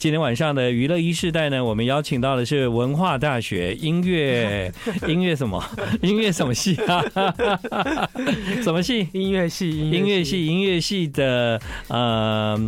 今天晚上的娱乐一世代呢，我们邀请到的是文化大学音乐 音乐什么 音乐什么系啊？什么系？音乐系音乐系音乐系的呃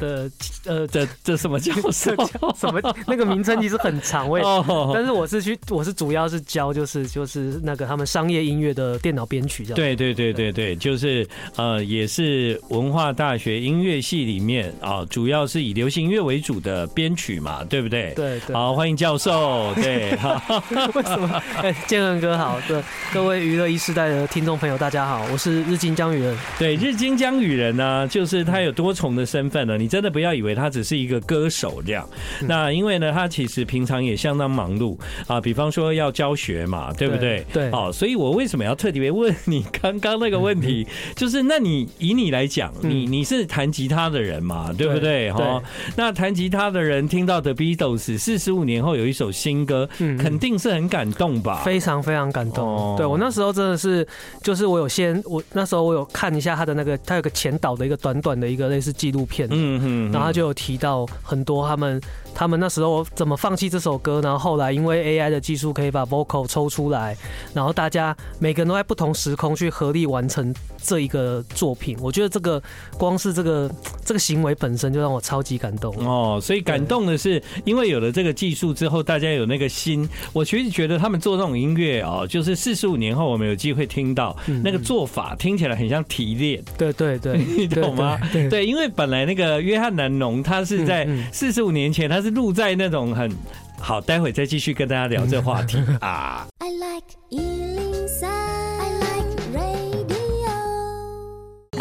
的的呃的这什么教授？什么那个名称其实很长，我也但是我是去我是主要是教就是就是那个他们商业音乐的电脑编曲这样。对对对对对，就是呃也是文化大学音乐系里面啊，主要是以流行音乐为主的。编曲嘛，对不对？对对。好，欢迎教授。对，为什么？哎，建恒哥好。对，各位娱乐一时代的听众朋友，大家好，我是日金江雨人。对，日金江雨人呢，就是他有多重的身份呢。你真的不要以为他只是一个歌手这样。那因为呢，他其实平常也相当忙碌啊。比方说要教学嘛，对不对？对。好，所以我为什么要特别问你刚刚那个问题？就是，那你以你来讲，你你是弹吉他的人嘛，对不对？哈，那弹吉他。的人听到 The Beatles 四十五年后有一首新歌，嗯，肯定是很感动吧？非常非常感动。对，我那时候真的是，就是我有先，我那时候我有看一下他的那个，他有个前导的一个短短的一个类似纪录片，嗯嗯，然后他就有提到很多他们。他们那时候怎么放弃这首歌？然后后来因为 AI 的技术可以把 vocal 抽出来，然后大家每个人都在不同时空去合力完成这一个作品。我觉得这个光是这个 这个行为本身就让我超级感动哦。所以感动的是，因为有了这个技术之后，大家有那个心。我其实觉得他们做这种音乐哦，就是四十五年后我们有机会听到那个做法，听起来很像提炼。对对对，你懂吗？对，因为本来那个约翰南农他是在四十五年前他。是录在那种很好，待会再继续跟大家聊这话题。啊。I like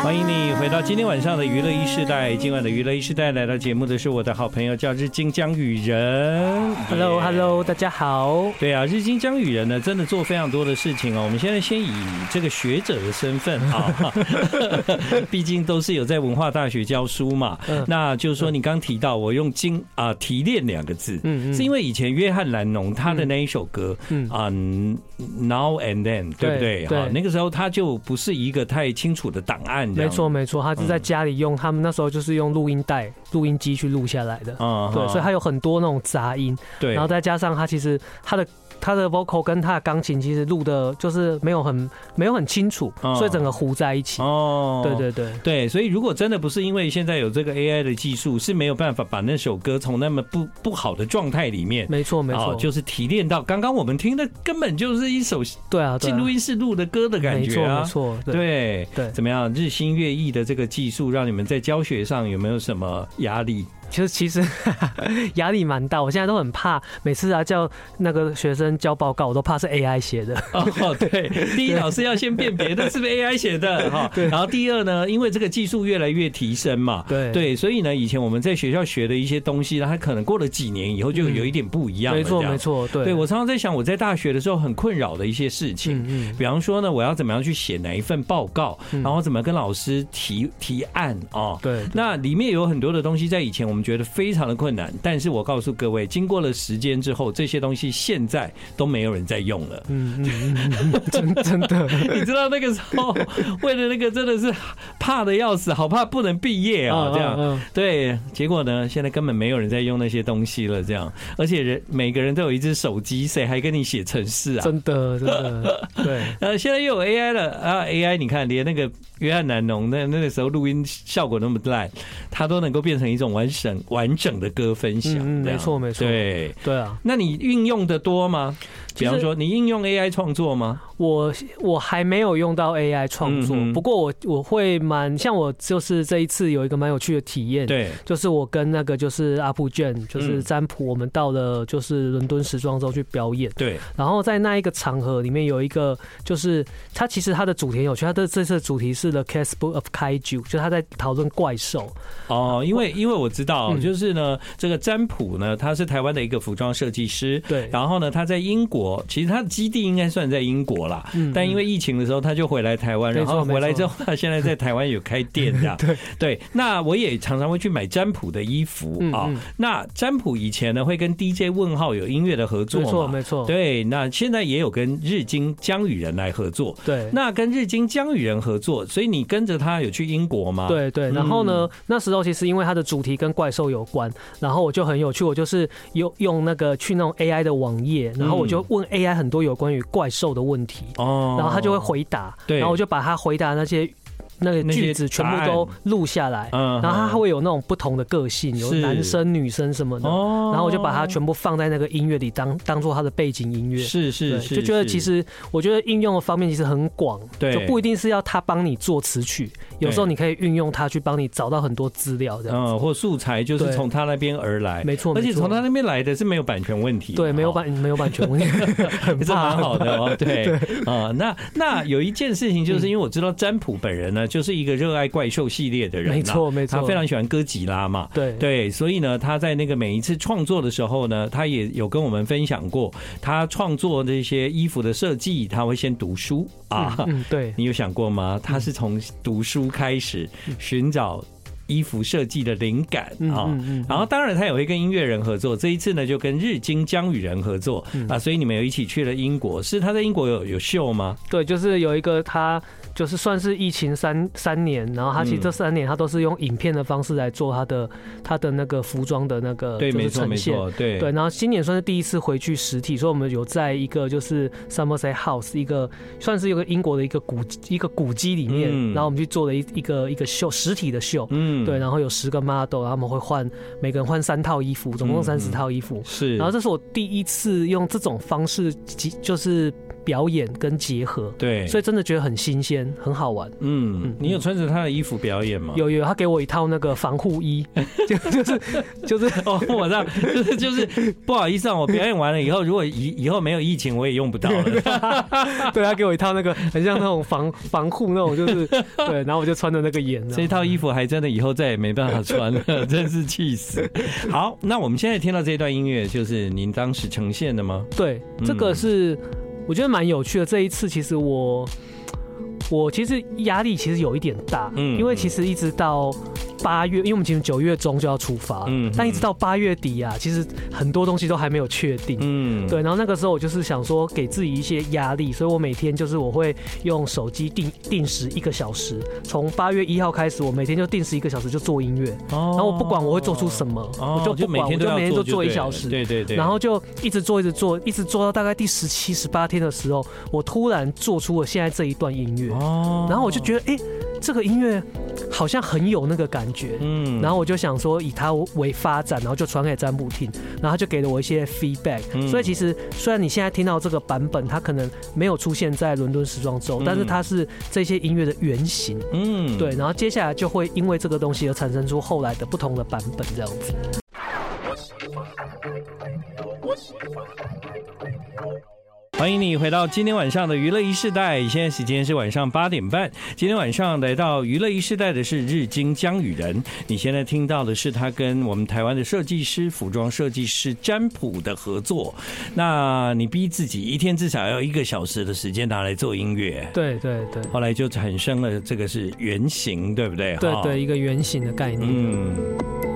欢迎你回到今天晚上的娱乐一世代。今晚的娱乐一世代来到节目的是我的好朋友，叫日金江雨人。Hello，Hello，大家好。对啊，日金江雨人呢，真的做非常多的事情哦。我们现在先以这个学者的身份 啊，毕竟都是有在文化大学教书嘛。那就是说，你刚提到我用“精”啊提炼两个字，嗯嗯，是因为以前约翰兰农他的那一首歌，嗯啊，Now and Then，对不对？哈，那个时候他就不是一个太清楚的档案。没错，没错，他是在家里用，他们那时候就是用录音带、录音机去录下来的。嗯，对，所以他有很多那种杂音。对，然后再加上他其实他的。他的 vocal 跟他的钢琴其实录的就是没有很没有很清楚，所以整个糊在一起。哦，对对对。对，所以如果真的不是因为现在有这个 AI 的技术，是没有办法把那首歌从那么不不好的状态里面，没错没错，就是提炼到刚刚我们听的根本就是一首对啊进录音室录的歌的感觉啊，没错没错，对对，怎么样？日新月异的这个技术，让你们在教学上有没有什么压力？其实其实 压力蛮大，我现在都很怕，每次啊叫那个学生交报告，我都怕是 AI 写的。哦，对，第一老师要先辨别的是不是 AI 写的 哈，对。然后第二呢，因为这个技术越来越提升嘛，对对，所以呢，以前我们在学校学的一些东西，它可能过了几年以后就有一点不一样了。没错没错，对。对我常常在想，我在大学的时候很困扰的一些事情，嗯，比方说呢，我要怎么样去写哪一份报告，然后怎么跟老师提提案哦？对，那里面有很多的东西，在以前我们。觉得非常的困难，但是我告诉各位，经过了时间之后，这些东西现在都没有人在用了。嗯嗯嗯，真真的，你知道那个时候为了那个真的是怕的要死，好怕不能毕业啊，这样。对，结果呢，现在根本没有人在用那些东西了，这样。而且人每个人都有一只手机，谁还跟你写程式啊？真的真的。对，呃，现在又有 AI 了啊，AI，你看连那个约翰南农那那个时候录音效果那么烂，他都能够变成一种完整。完整的歌分享，嗯，没错没错，对对啊，那你运用的多吗？比方说，你应用 AI 创作吗？我我还没有用到 AI 创作，不过我我会蛮像我就是这一次有一个蛮有趣的体验，对，就是我跟那个就是阿普卷，就是占卜，我们到了就是伦敦时装周去表演，对，然后在那一个场合里面有一个就是他其实他的主题有趣，他的这次的主题是 The Cast Book of Kaiju，就是他在讨论怪兽。哦，因为因为我知道就是呢这个占卜呢他是台湾的一个服装设计师，对，然后呢他在英国，其实他的基地应该算在英国。但因为疫情的时候，他就回来台湾，然后回来之后，他现在在台湾有开店这样。对对，那我也常常会去买占卜的衣服啊。那占卜以前呢，会跟 DJ 问号有音乐的合作，没错没错。对，那现在也有跟日经江羽人来合作。对，那跟日经江羽人合作，所以你跟着他有去英国吗？对对。然后呢，那时候其实因为他的主题跟怪怪兽有关，然后我就很有趣，我就是用用那个去那种 AI 的网页，然后我就问 AI 很多有关于怪兽的问题，哦，然后他就会回答，对，然后我就把他回答那些。那个句子全部都录下来，然后他会有那种不同的个性，有男生、女生什么的，然后我就把它全部放在那个音乐里当当做他的背景音乐。是是是，就觉得其实我觉得应用的方面其实很广，对，就不一定是要他帮你做词曲，有时候你可以运用它去帮你找到很多资料这样，嗯，或素材就是从他那边而来，没错，而且从他那边来的是没有版权问题，对，没有版没有版权问题，很蛮好 的哦，对。啊，那那有一件事情就是因为我知道占卜本人呢就是一个热爱。怪兽系列的人，没错没错，他非常喜欢哥吉拉嘛，对。对，所以呢，他在那个每一次创作的时候呢，他也有跟我们分享过，他创作这些衣服的设计，他会先读书啊，对，你有想过吗？他是从读书开始寻找。衣服设计的灵感啊，然后当然他也会跟音乐人合作。这一次呢，就跟日经江雨人合作啊，所以你们有一起去了英国。是他在英国有有秀吗？对，就是有一个他，就是算是疫情三三年，然后他其实这三年他都是用影片的方式来做他的他的那个服装的那个对，没错没错，对对。然后今年算是第一次回去实体，所以我们有在一个就是 Somerset House 一个算是有个英国的一个古一个古迹里面，然后我们去做了一一个一个秀实体的秀，嗯。对，然后有十个 model，然后他们会换每个人换三套衣服，总共三十套衣服。嗯、是，然后这是我第一次用这种方式，就是。表演跟结合，对，所以真的觉得很新鲜，很好玩。嗯，你有穿着他的衣服表演吗？有有，他给我一套那个防护衣，就 就是就是 哦，我让，就是就是不好意思啊，我表演完了以后，如果以以后没有疫情，我也用不到了。对，他给我一套那个很像那种防防护那种，就是对，然后我就穿着那个演，这套衣服还真的以后再也没办法穿了，真是气死。好，那我们现在听到这段音乐，就是您当时呈现的吗？对，这个是。我觉得蛮有趣的。这一次，其实我，我其实压力其实有一点大，嗯，因为其实一直到。八月，因为我们其实九月中就要出发，嗯，但一直到八月底啊，其实很多东西都还没有确定，嗯，对。然后那个时候我就是想说，给自己一些压力，所以我每天就是我会用手机定定时一个小时，从八月一号开始，我每天就定时一个小时就做音乐，哦，然后我不管我会做出什么，我就不管，我就每天都做一小时，对对对，然后就一直做，一直做，一直做到大概第十七、十八天的时候，我突然做出了现在这一段音乐，哦，然后我就觉得，哎。这个音乐好像很有那个感觉，嗯，然后我就想说以它为发展，然后就传给占卜听，然后他就给了我一些 feedback。所以其实虽然你现在听到这个版本，它可能没有出现在伦敦时装周，但是它是这些音乐的原型，嗯，对。然后接下来就会因为这个东西而产生出后来的不同的版本，这样子。欢迎你回到今天晚上的娱乐一世代，现在时间是晚上八点半。今天晚上来到娱乐一世代的是日经江雨人，你现在听到的是他跟我们台湾的设计师、服装设计师占卜的合作。那你逼自己一天至少要一个小时的时间拿来做音乐，对对对，后来就产生了这个是原型，对不对？对对，一个原型的概念。嗯。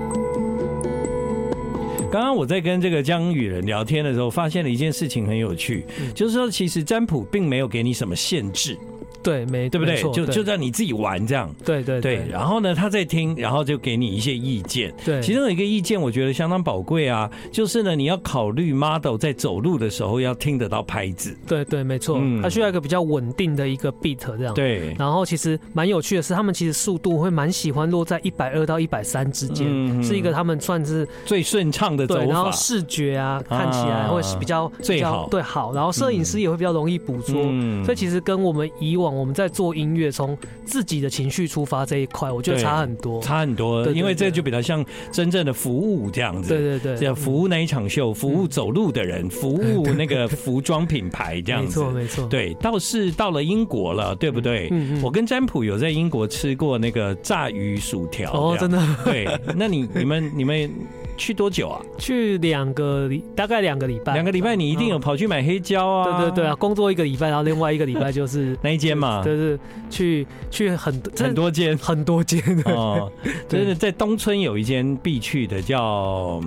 刚刚我在跟这个江雨人聊天的时候，发现了一件事情很有趣，就是说其实占卜并没有给你什么限制。对，没对不对？就就让你自己玩这样。对对对，对。然后呢，他在听，然后就给你一些意见。对，其中有一个意见，我觉得相当宝贵啊，就是呢，你要考虑 model 在走路的时候要听得到拍子。对对，没错。嗯，它需要一个比较稳定的一个 beat 这样。对。然后其实蛮有趣的是，他们其实速度会蛮喜欢落在一百二到一百三之间，嗯，是一个他们算是最顺畅的走法。然后视觉啊，看起来会是比较最好。对，好。然后摄影师也会比较容易捕捉。嗯。所以其实跟我们以往我们在做音乐，从自己的情绪出发这一块，我觉得差很多，差很多。因为这就比较像真正的服务这样子。对对对，这服务那一场秀，服务走路的人，服务那个服装品牌这样子。没错没错。对，倒是到了英国了，对不对？嗯嗯。我跟占卜有在英国吃过那个炸鱼薯条。哦，真的。对，那你你们你们。去多久啊？去两个礼，大概两个礼拜。两个礼拜，你一定有跑去买黑胶啊？对对对啊，工作一个礼拜，然后另外一个礼拜就是 那一间嘛，就是去去很多很多间，很多间。哦。就是在东村有一间必去的，叫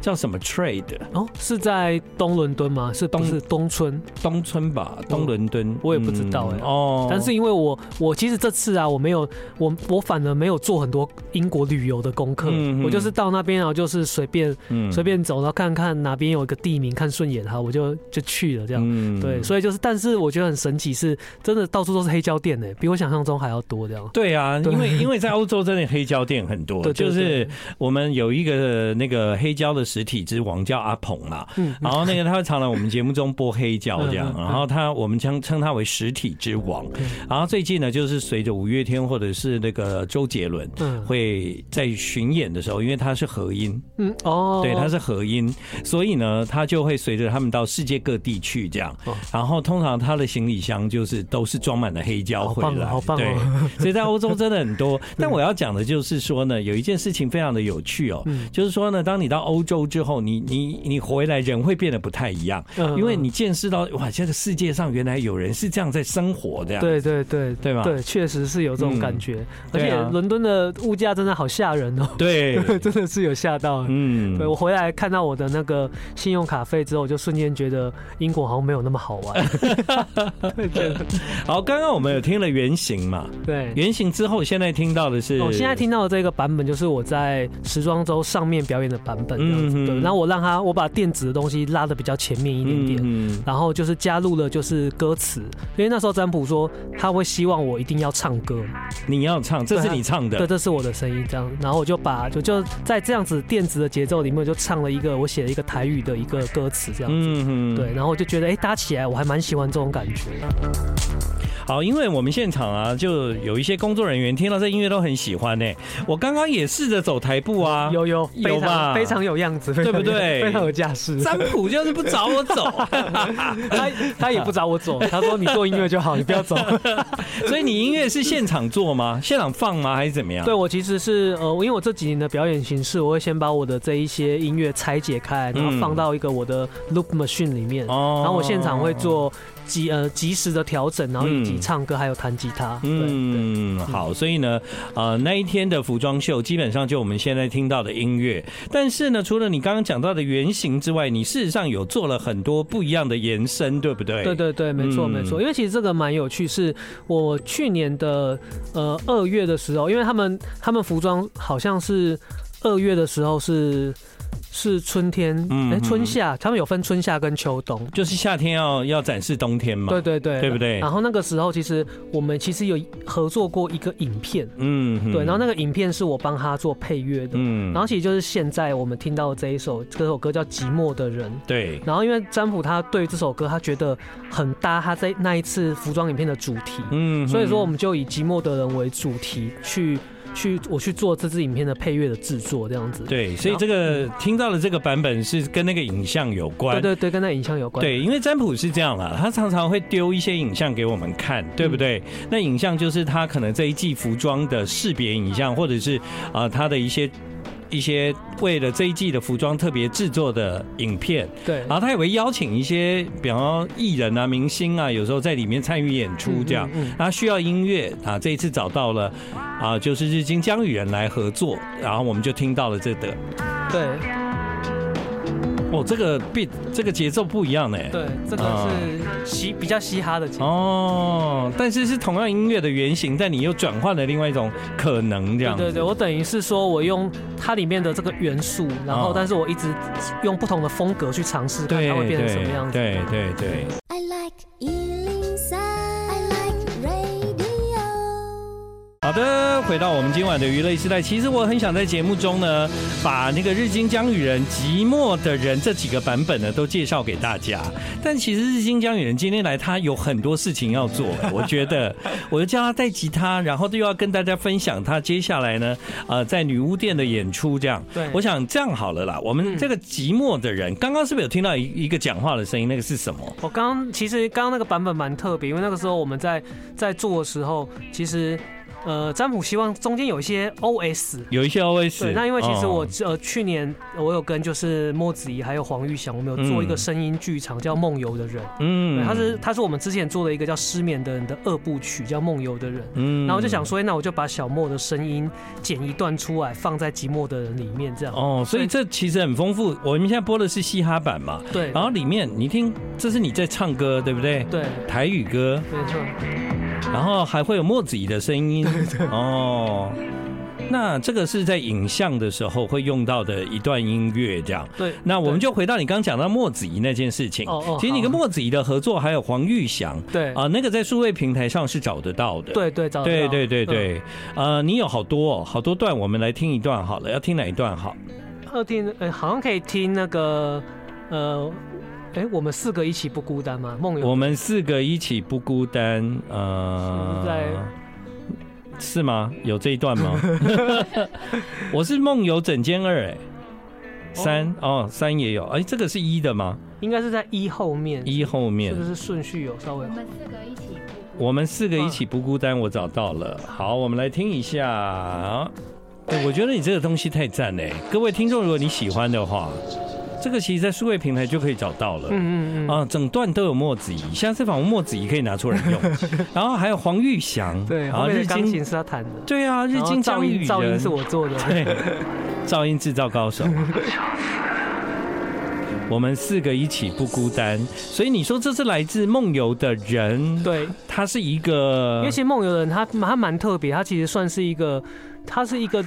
叫什么 Trade 哦，是在东伦敦吗？是东是东村东村吧？东伦敦我，我也不知道哎、欸、哦。但是因为我我其实这次啊，我没有我我反而没有做很多英国旅游的功课，嗯、我就是到那边然后就是随便随、嗯、便走，然后看看哪边有一个地名看顺眼哈，我就就去了这样。嗯、对，所以就是，但是我觉得很神奇，是真的到处都是黑胶店呢、欸，比我想象中还要多这样。对啊，因为因为在欧洲真的黑胶店很多，对就是我们有一个那个黑胶的实体之王叫阿鹏嘛，嗯，然后那个他会常来我们节目中播黑胶这样，然后他我们将称他为实体之王。然后最近呢，就是随着五月天或者是那个周杰伦，会在巡演的时候，因为他是合音，嗯哦，对，他是合音，所以呢，他就会随着他们到世界各地去这样。然后通常他的行李箱就是都是装满了黑胶回来，好棒，对，所以在欧洲真的很多。但我要讲的就是说呢，有一件事情非常的有趣哦，就是说呢，当你到欧洲之后，你你你回来人会变得不太一样，因为你见识到哇，这个世界上原来有人是这样在生活的，对对对对。吧？对，确实是有这种感觉，而且伦敦的物价真的好吓人哦，对，真的是有吓到，嗯，对我回来看到我的那个信用卡费之后，我就瞬间觉得英国好像没有那么好玩。好，刚刚我们有听了原型嘛？对，原型之后，现在听到的是，我现在听到的这个版本就是我在时装周上面表演的版本，这样子。对，然后我让他，我把电子的东西拉的比较前面一点点，嗯然后就是加入了就是歌词，因为那时候占卜说他会希望我一定要唱歌，你要唱，这是你唱的，对，这是我的声音，这样。然后我就把就就在这样子电子的节奏里面，就唱了一个我写了一个台语的一个歌词，这样子。对，然后我就觉得哎，搭起来我还蛮喜欢这种感觉。好，因为我们现场啊，就有一些工作人员听到这音乐都很喜欢呢。我刚刚也试着走台步啊，有有有吧，非常有样子，对不对？非常有架势。占卜就是不找我走，他他也不找我走，他说你做音乐就好，你不要走。所以你音乐是现场做吗？现场放吗？还是怎么样？对，我其实是呃，因为我这几年的表演形式，我会先把我的这一些音乐拆解开，然后放到一个我的 loop machine 里面，然后我现场会做。及呃及时的调整，然后以及唱歌还有弹吉他。嗯，好，所以呢，呃那一天的服装秀基本上就我们现在听到的音乐，但是呢，除了你刚刚讲到的原型之外，你事实上有做了很多不一样的延伸，对不对？对对对，没错没错。因为其实这个蛮有趣，是我去年的呃二月的时候，因为他们他们服装好像是二月的时候是。是春天，哎、欸，春夏，他们有分春夏跟秋冬，就是夏天要要展示冬天嘛，对对对，对不对？然后那个时候，其实我们其实有合作过一个影片，嗯，对，然后那个影片是我帮他做配乐的，嗯，然后其实就是现在我们听到的这一首这首歌叫《寂寞的人》，对，然后因为占卜他对这首歌他觉得很搭，他在那一次服装影片的主题，嗯，所以说我们就以《寂寞的人》为主题去。去我去做这支影片的配乐的制作，这样子。对，所以这个听到的这个版本是跟那个影像有关。对对对，跟那影像有关。对，因为占卜是这样啦，他常常会丢一些影像给我们看，对不对？那影像就是他可能这一季服装的识别影像，或者是啊他的一些。一些为了这一季的服装特别制作的影片，对，然后他也会邀请一些，比方说艺人啊、明星啊，有时候在里面参与演出这样，然后需要音乐啊，这一次找到了啊，就是日经江雨人来合作，然后我们就听到了这个，对。哦，这个 beat 这个节奏不一样呢。对，这个是嘻比较嘻哈的节奏。哦，但是是同样音乐的原型，但你又转换了另外一种可能，这样。对对对，我等于是说我用它里面的这个元素，然后但是我一直用不同的风格去尝试，看它会变成什么样子。对对对。对好的，回到我们今晚的娱乐时代。其实我很想在节目中呢，把那个日经江雨人寂寞的人这几个版本呢都介绍给大家。但其实日经江雨人今天来，他有很多事情要做。我觉得，我就叫他带吉他，然后又要跟大家分享他接下来呢，呃，在女巫店的演出。这样，对，我想这样好了啦。我们这个寂寞的人，刚刚是不是有听到一一个讲话的声音？那个是什么？我刚刚其实刚刚那个版本蛮特别，因为那个时候我们在在做的时候，其实。呃，占卜希望中间有一些 OS，有一些 OS。对，那因为其实我呃去年我有跟就是莫子怡还有黄玉祥，我们有做一个声音剧场叫《梦游的人》，嗯，他是他是我们之前做的一个叫《失眠的人》的二部曲，叫《梦游的人》，嗯，然后就想说，那我就把小莫的声音剪一段出来，放在《寂寞的人》里面，这样。哦，所以这其实很丰富。我们现在播的是嘻哈版嘛，对。然后里面你听，这是你在唱歌，对不对？对，台语歌，没错。然后还会有莫子怡的声音哦，那这个是在影像的时候会用到的一段音乐，这样。对，那我们就回到你刚刚讲到莫子怡那件事情。哦哦，其实你跟莫子怡的合作还有黄玉祥，对啊，那个在数位平台上是找得到的。对对，找得到。对对对对，呃，你有好多好多段，我们来听一段好了，要听哪一段好？要听，呃，好像可以听那个，呃。哎，我们四个一起不孤单吗？梦游，我们四个一起不孤单，呃，在是吗？有这一段吗？我是梦游整间二，哎，三哦，三也有，哎，这个是一的吗？应该是在一后面，一后面，是不是顺序有稍微？我们四个一起，我们四个一起不孤单，我找到了，好，我们来听一下。哎，我觉得你这个东西太赞嘞，各位听众，如果你喜欢的话。这个其实，在数位平台就可以找到了。嗯嗯嗯。啊，整段都有墨子仪，下次访问墨子怡可以拿出来用。然后还有黄玉祥。对，然后日钢琴是他弹的。对啊，日金噪音噪音是我做的。对，噪音制造高手。我们四个一起不孤单，所以你说这是来自梦游的人。对，他是一个。因为其实梦游的人他他蛮特别，他其实算是一个，他是一个。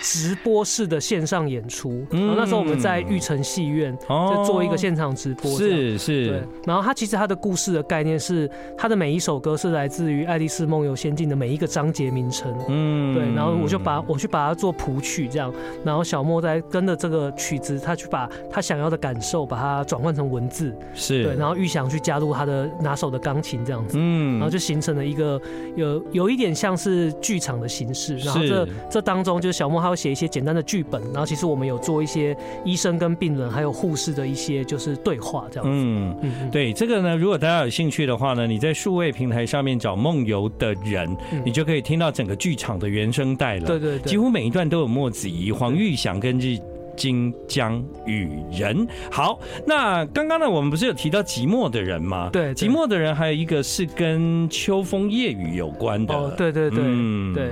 直播式的线上演出，然后那时候我们在玉成戏院就做一个现场直播，是是。对，然后他其实他的故事的概念是，他的每一首歌是来自于《爱丽丝梦游仙境》的每一个章节名称，嗯，对。然后我就把我去把它做谱曲这样，然后小莫在跟着这个曲子，他去把他想要的感受把它转换成文字，是对。然后玉祥去加入他的拿手的钢琴这样子，嗯，然后就形成了一个有有一点像是剧场的形式。然后这这当中就是小莫他。要写一些简单的剧本，然后其实我们有做一些医生跟病人还有护士的一些就是对话这样子。嗯嗯，对这个呢，如果大家有兴趣的话呢，你在数位平台上面找梦游的人，你就可以听到整个剧场的原声带了。对对对，几乎每一段都有莫子怡、黄玉祥跟日金江雨人。好，那刚刚呢，我们不是有提到寂寞的人吗？对，寂寞的人还有一个是跟秋风夜雨有关的。哦，对对对，嗯对。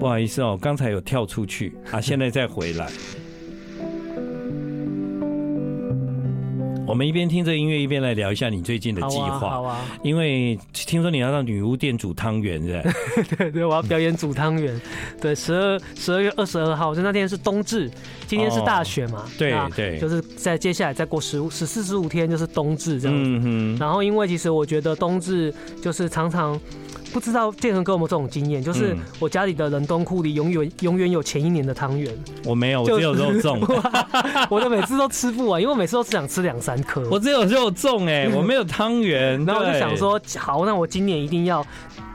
不好意思哦，刚才有跳出去啊，现在再回来。我们一边听着音乐，一边来聊一下你最近的计划。好啊，因为听说你要到女巫店煮汤圆，是吧？对对，我要表演煮汤圆。对，十二十二月二十二号，就那天是冬至，今天是大雪嘛？对对，就是在接下来再过十五、十四、十五天就是冬至这样子。嗯哼。然后，因为其实我觉得冬至就是常常。不知道建恒哥有没有这种经验，就是我家里的冷冻库里永远永远有前一年的汤圆。我没有，我只有肉粽。我的每次都吃不完，因为我每次都只想吃两三颗。我只有肉粽哎，我没有汤圆。然后我就想说，好，那我今年一定要。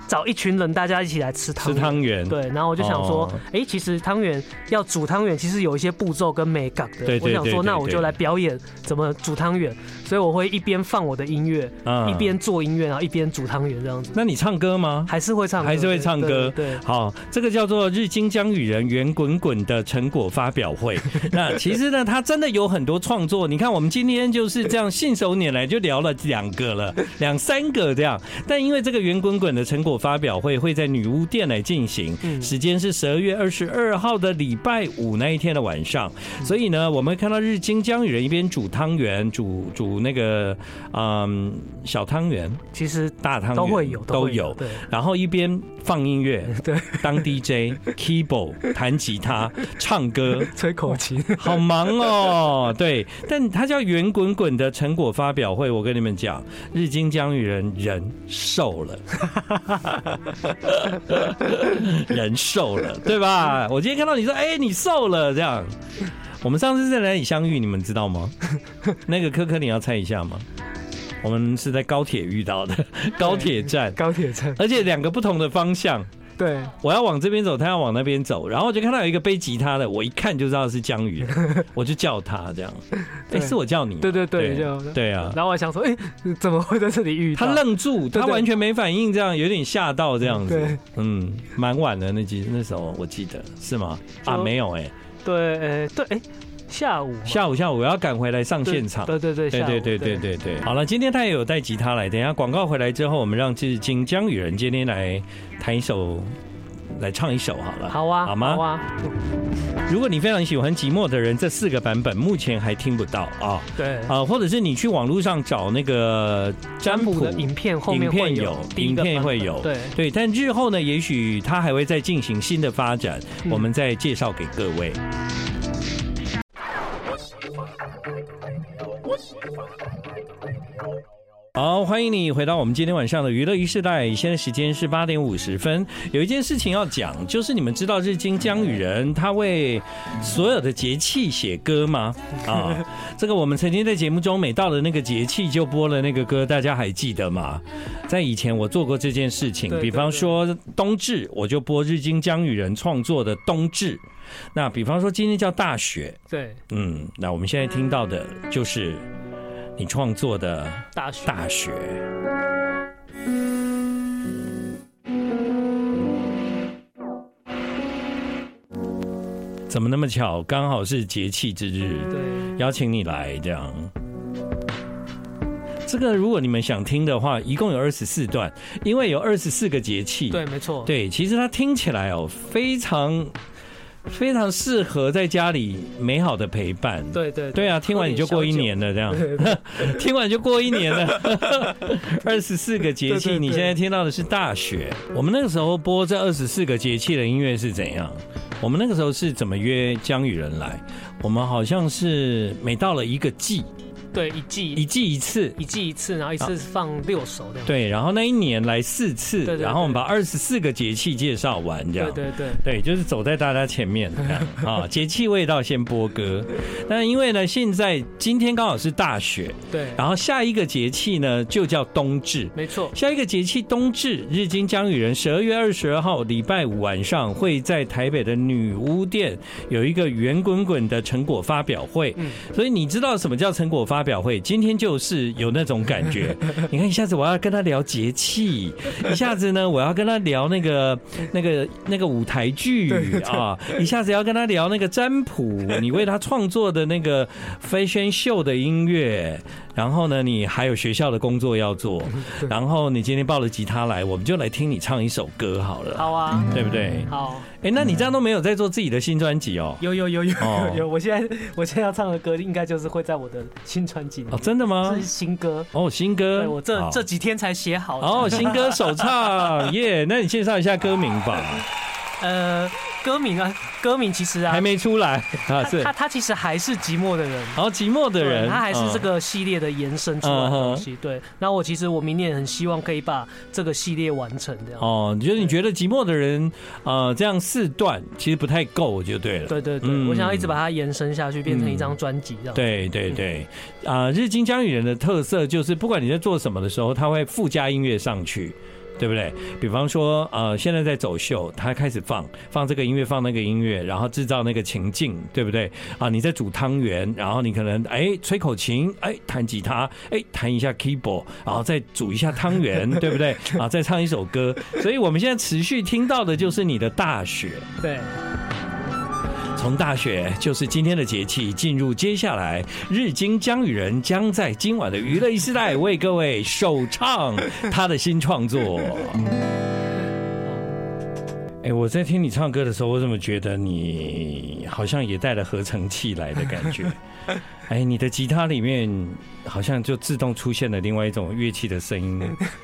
找一群人，大家一起来吃汤吃汤圆。对，然后我就想说，哎，其实汤圆要煮汤圆，其实有一些步骤跟美感的。对，我想说，那我就来表演怎么煮汤圆。所以我会一边放我的音乐，一边做音乐，然后一边煮汤圆这样子。那你唱歌吗？还是会唱？还是会唱歌？对。好，这个叫做日金江雨人圆滚滚的成果发表会。那其实呢，他真的有很多创作。你看，我们今天就是这样信手拈来就聊了两个了，两三个这样。但因为这个圆滚滚的成果。发表会会在女巫店来进行，时间是十二月二十二号的礼拜五那一天的晚上，所以呢，我们看到日经江雨人一边煮汤圆，煮煮那个嗯小汤圆，其实大汤圆都会有都有，对，然后一边放音乐，对，当 DJ，keyboard 弹吉他，唱歌，吹口琴，好忙哦，对，但它叫圆滚滚的成果发表会，我跟你们讲，日经江雨人人瘦了。人瘦了，对吧？我今天看到你说，哎、欸，你瘦了，这样。我们上次在哪里相遇？你们知道吗？那个科科，你要猜一下吗？我们是在高铁遇到的，高铁站，高铁站，而且两个不同的方向。对，我要往这边走，他要往那边走，然后我就看到有一个背吉他的，我一看就知道是江宇，我就叫他这样。哎，是我叫你？对对对，对啊。然后我想说，哎，怎么会在这里遇到？他愣住，他完全没反应，这样有点吓到这样子。嗯，蛮晚的那集，那时候我记得是吗？啊，没有哎。对，哎，对，哎。下午，下午，下午我要赶回来上现场。对对对，对对对对对对。好了，今天他也有带吉他来。等一下广告回来之后，我们让至今江雨人今天来弹一首，来唱一首好了。好啊，好吗？好啊。如果你非常喜欢《寂寞的人》这四个版本，目前还听不到啊。对啊，或者是你去网络上找那个占卜的影片，后面会有，影片会有。对对，但日后呢，也许他还会再进行新的发展，我们再介绍给各位。好，欢迎你回到我们今天晚上的娱乐一世代。现在时间是八点五十分。有一件事情要讲，就是你们知道日经江雨人他为所有的节气写歌吗？啊，这个我们曾经在节目中每到了那个节气就播了那个歌，大家还记得吗？在以前我做过这件事情，比方说冬至，我就播日经江雨人创作的冬至。那比方说今天叫大雪，对，嗯，那我们现在听到的就是。你创作的大雪，大雪，怎么那么巧？刚好是节气之日，对，邀请你来这样。这个如果你们想听的话，一共有二十四段，因为有二十四个节气，对，没错，对，其实它听起来哦，非常。非常适合在家里美好的陪伴。对对对啊，听完你就过一年了，这样。听完就过一年了。二十四个节气，你现在听到的是大雪。我们那个时候播这二十四个节气的音乐是怎样？我们那个时候是怎么约江雨人来？我们好像是每到了一个季。对，一季一季一次，一季一次，然后一次放六首这样。对，然后那一年来四次，然后我们把二十四个节气介绍完，这样。对对对，对，就是走在大家前面 啊，节气味道先播歌。那因为呢，现在今天刚好是大雪，对，然后下一个节气呢就叫冬至，没错。下一个节气冬至，日经姜予人十二月二十二号礼拜五晚上会在台北的女巫店有一个圆滚滚的成果发表会。嗯，所以你知道什么叫成果发表会？今天就是有那种感觉，你看一下子我要跟他聊节气，一下子呢我要跟他聊那个那个那个舞台剧啊，一下子要跟他聊那个占卜，你为他创作的那个 fashion show 的音乐。然后呢，你还有学校的工作要做，然后你今天抱了吉他来，我们就来听你唱一首歌好了。好啊，对不对？好。哎，那你这样都没有在做自己的新专辑哦？有有有有有有，我现在我现在要唱的歌，应该就是会在我的新专辑里。哦，真的吗？是新歌哦，新歌。对，我这这几天才写好。哦，新歌首唱耶！那你介绍一下歌名吧。呃。歌名啊，歌名其实啊还没出来 啊，是他他其实还是寂寞的人，好寂寞的人，他还是这个系列的延伸出来的东西。对，那我其实我明年很希望可以把这个系列完成这样。哦，你觉得你觉得寂寞的人呃这样四段其实不太够，就对了。对对对，我想要一直把它延伸下去，变成一张专辑这样。对对对，啊，日经江雨人的特色就是不管你在做什么的时候，他会附加音乐上去。对不对？比方说，呃，现在在走秀，他开始放放这个音乐，放那个音乐，然后制造那个情境，对不对？啊，你在煮汤圆，然后你可能哎吹口琴，哎弹吉他，哎弹一下 keyboard，然后再煮一下汤圆，对不对？啊，再唱一首歌。所以我们现在持续听到的就是你的大学。对。从大雪就是今天的节气，进入接下来，日经江语人将在今晚的娱乐时代为各位首唱他的新创作。哎，我在听你唱歌的时候，我怎么觉得你好像也带了合成器来的感觉？哎，你的吉他里面好像就自动出现了另外一种乐器的声音，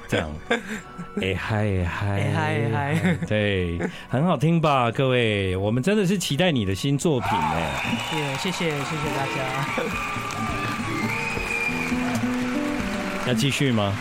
这样。哎嗨嗨嗨嗨，对，很好听吧，各位？我们真的是期待你的新作品哎。谢谢谢谢谢谢大家。要继续吗？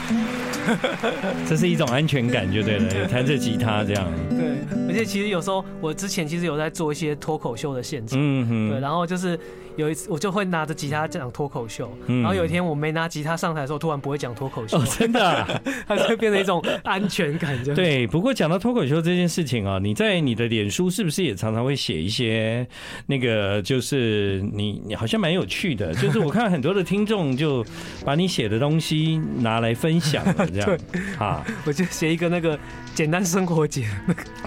这是一种安全感就对了，弹着吉他这样。对。而且其实有时候我之前其实有在做一些脱口秀的现场，嗯哼，对，然后就是。有一次，我就会拿着吉他讲脱口秀，然后有一天我没拿吉他上台的时候，突然不会讲脱口秀，哦，真的，啊，它就会变成一种安全感。对，不过讲到脱口秀这件事情啊，你在你的脸书是不是也常常会写一些那个，就是你你好像蛮有趣的，就是我看很多的听众就把你写的东西拿来分享了，这样。啊，我就写一个那个简单生活节，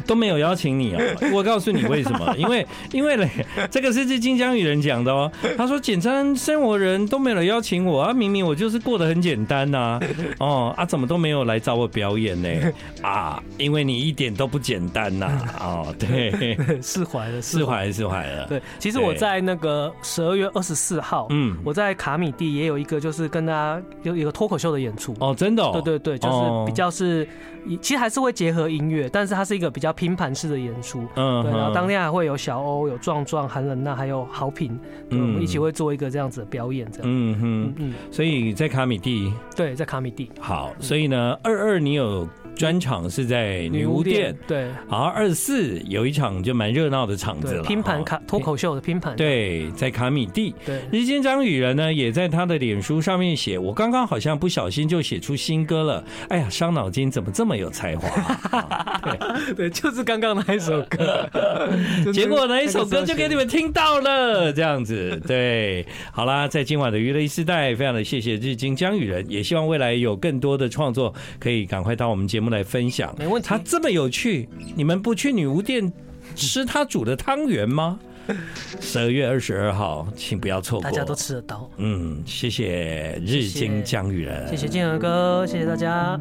都没有邀请你啊，我告诉你为什么，因为因为嘞，这个是金江雨人讲的哦。他说：“简单生活人都没有邀请我啊，明明我就是过得很简单呐，哦啊，怎么都没有来找我表演呢？啊，因为你一点都不简单呐，哦，对，释怀了，释怀，释怀了。对，其实我在那个十二月二十四号，嗯，我在卡米蒂也有一个，就是跟大家有一个脱口秀的演出。哦，真的，对对对，就是比较是，其实还是会结合音乐，但是它是一个比较拼盘式的演出，嗯，对，然后当天还会有小欧、有壮壮、韩冷娜，还有豪平。”嗯，我们一起会做一个这样子的表演，这样。嗯哼嗯，所以在卡米蒂。对，在卡米蒂。好，所以呢，二二你有。专场是在女巫店，对。好，二十四有一场就蛮热闹的场子了，拼盘卡脱口秀的拼盘，对，在卡米蒂。对，日间张宇人呢也在他的脸书上面写，我刚刚好像不小心就写出新歌了，哎呀，伤脑筋，怎么这么有才华？对，对，就是刚刚那一首歌，结果那一首歌就给你们听到了，这样子。对，好啦，在今晚的娱乐 e 世代，非常的谢谢日经江宇人，也希望未来有更多的创作可以赶快到我们节目。我们来分享，没问题。他这么有趣，你们不去女巫店吃他煮的汤圆吗？十二月二十二号，请不要错过，大家都吃得到。嗯，谢谢日经江雨人，谢谢建和哥，谢谢大家。